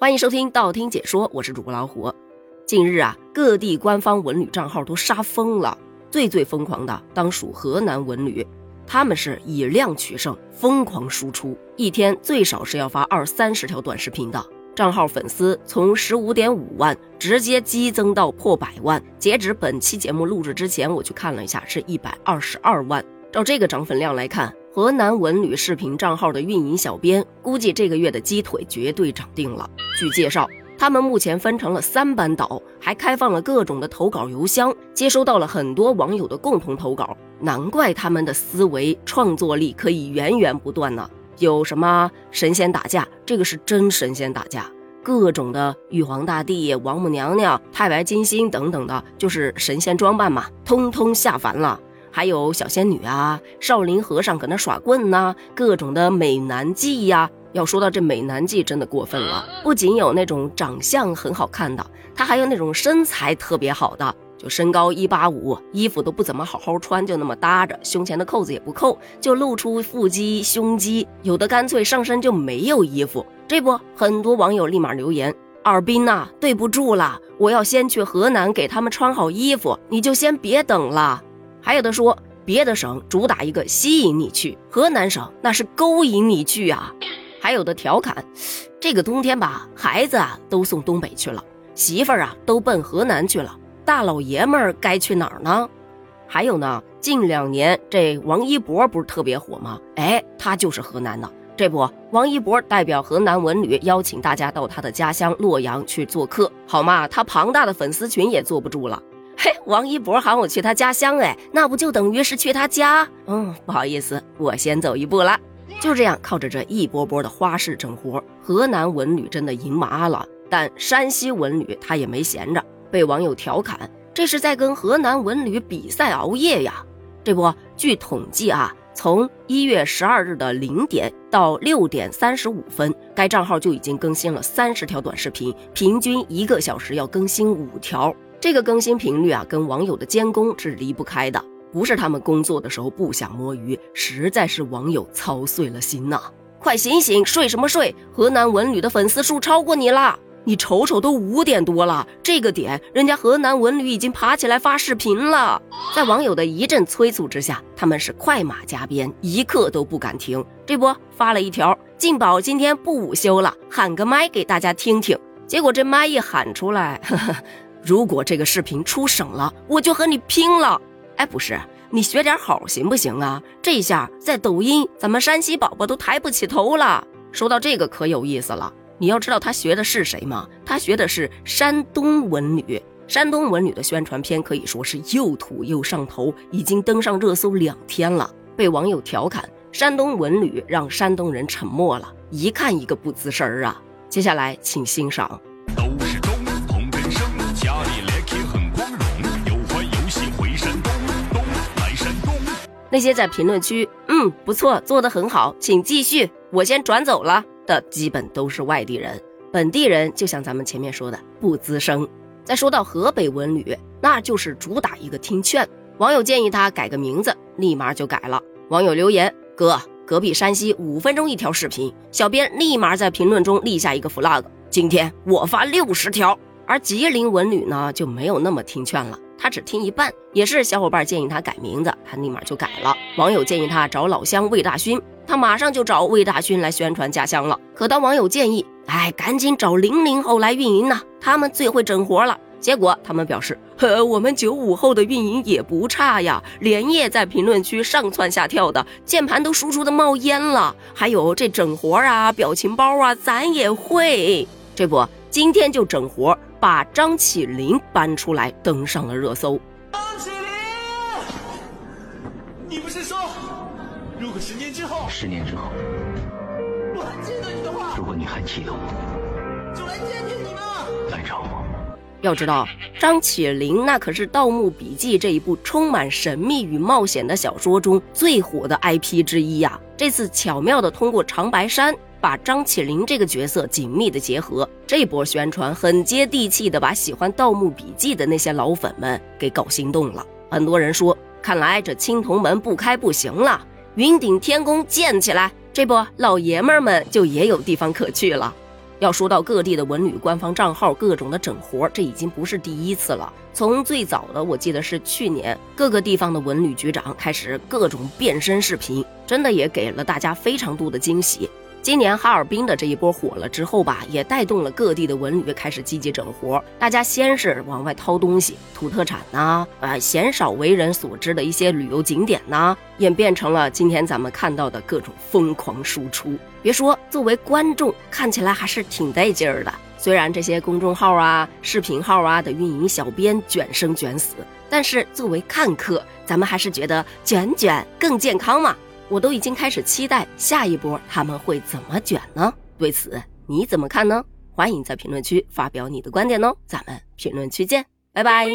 欢迎收听道听解说，我是主播老虎。近日啊，各地官方文旅账号都杀疯了，最最疯狂的当属河南文旅，他们是以量取胜，疯狂输出，一天最少是要发二三十条短视频的。账号粉丝从十五点五万直接激增到破百万，截止本期节目录制之前，我去看了一下，是一百二十二万。照这个涨粉量来看，河南文旅视频账号的运营小编估计这个月的鸡腿绝对涨定了。据介绍，他们目前分成了三班倒，还开放了各种的投稿邮箱，接收到了很多网友的共同投稿，难怪他们的思维创作力可以源源不断呢。有什么神仙打架？这个是真神仙打架，各种的玉皇大帝、王母娘娘、太白金星等等的，就是神仙装扮嘛，通通下凡了。还有小仙女啊，少林和尚搁那耍棍呐，各种的美男计呀。要说到这美男计，真的过分了，不仅有那种长相很好看的，他还有那种身材特别好的。就身高一八五，衣服都不怎么好好穿，就那么搭着，胸前的扣子也不扣，就露出腹肌、胸肌，有的干脆上身就没有衣服。这不，很多网友立马留言：“尔滨呐，对不住了，我要先去河南给他们穿好衣服，你就先别等了。”还有的说，别的省主打一个吸引你去，河南省那是勾引你去啊。还有的调侃：“这个冬天吧，孩子啊都送东北去了，媳妇儿啊都奔河南去了。”大老爷们儿该去哪儿呢？还有呢，近两年这王一博不是特别火吗？哎，他就是河南的。这不，王一博代表河南文旅邀请大家到他的家乡洛阳去做客，好嘛？他庞大的粉丝群也坐不住了。嘿，王一博喊我去他家乡，哎，那不就等于是去他家？嗯，不好意思，我先走一步了。就这样，靠着这一波波的花式整活，河南文旅真的赢麻了。但山西文旅他也没闲着。被网友调侃，这是在跟河南文旅比赛熬夜呀！这不，据统计啊，从一月十二日的零点到六点三十五分，该账号就已经更新了三十条短视频，平均一个小时要更新五条。这个更新频率啊，跟网友的监工是离不开的。不是他们工作的时候不想摸鱼，实在是网友操碎了心呐！快醒醒，睡什么睡？河南文旅的粉丝数超过你啦！你瞅瞅，都五点多了，这个点人家河南文旅已经爬起来发视频了。在网友的一阵催促之下，他们是快马加鞭，一刻都不敢停。这不发了一条：“静宝今天不午休了，喊个麦给大家听听。”结果这麦一喊出来，呵呵，如果这个视频出省了，我就和你拼了。哎，不是，你学点好行不行啊？这下在抖音，咱们山西宝宝都抬不起头了。说到这个，可有意思了。你要知道他学的是谁吗？他学的是山东文旅。山东文旅的宣传片可以说是又土又上头，已经登上热搜两天了。被网友调侃，山东文旅让山东人沉默了，一看一个不吱声儿啊。接下来请欣赏。那些在评论区，嗯，不错，做得很好，请继续，我先转走了。的基本都是外地人，本地人就像咱们前面说的不吱声。再说到河北文旅，那就是主打一个听劝。网友建议他改个名字，立马就改了。网友留言：哥，隔壁山西五分钟一条视频，小编立马在评论中立下一个 flag，今天我发六十条。而吉林文旅呢，就没有那么听劝了，他只听一半。也是小伙伴建议他改名字，他立马就改了。网友建议他找老乡魏大勋。他马上就找魏大勋来宣传家乡了。可当网友建议，哎，赶紧找零零后来运营呢，他们最会整活了。结果他们表示，呵，我们九五后的运营也不差呀，连夜在评论区上蹿下跳的，键盘都输出的冒烟了。还有这整活啊，表情包啊，咱也会。这不，今天就整活，把张起灵搬出来登上了热搜。张起灵，你不是说？如果十年之后，十年之后，我还记得你的话。如果你还记得我，就来见见你们。来找我。要知道，张起灵那可是《盗墓笔记》这一部充满神秘与冒险的小说中最火的 IP 之一呀。这次巧妙的通过长白山把张起灵这个角色紧密的结合，这波宣传很接地气的把喜欢《盗墓笔记》的那些老粉们给搞心动了。很多人说，看来这青铜门不开不行了。云顶天宫建起来，这不老爷们们就也有地方可去了。要说到各地的文旅官方账号各种的整活，这已经不是第一次了。从最早的，我记得是去年，各个地方的文旅局长开始各种变身视频，真的也给了大家非常多的惊喜。今年哈尔滨的这一波火了之后吧，也带动了各地的文旅开始积极整活。大家先是往外掏东西，土特产呐，呃，鲜少为人所知的一些旅游景点呐，演变成了今天咱们看到的各种疯狂输出。别说作为观众，看起来还是挺带劲儿的。虽然这些公众号啊、视频号啊的运营小编卷生卷死，但是作为看客，咱们还是觉得卷卷更健康嘛。我都已经开始期待下一波他们会怎么卷呢？对此你怎么看呢？欢迎在评论区发表你的观点哦，咱们评论区见，拜拜。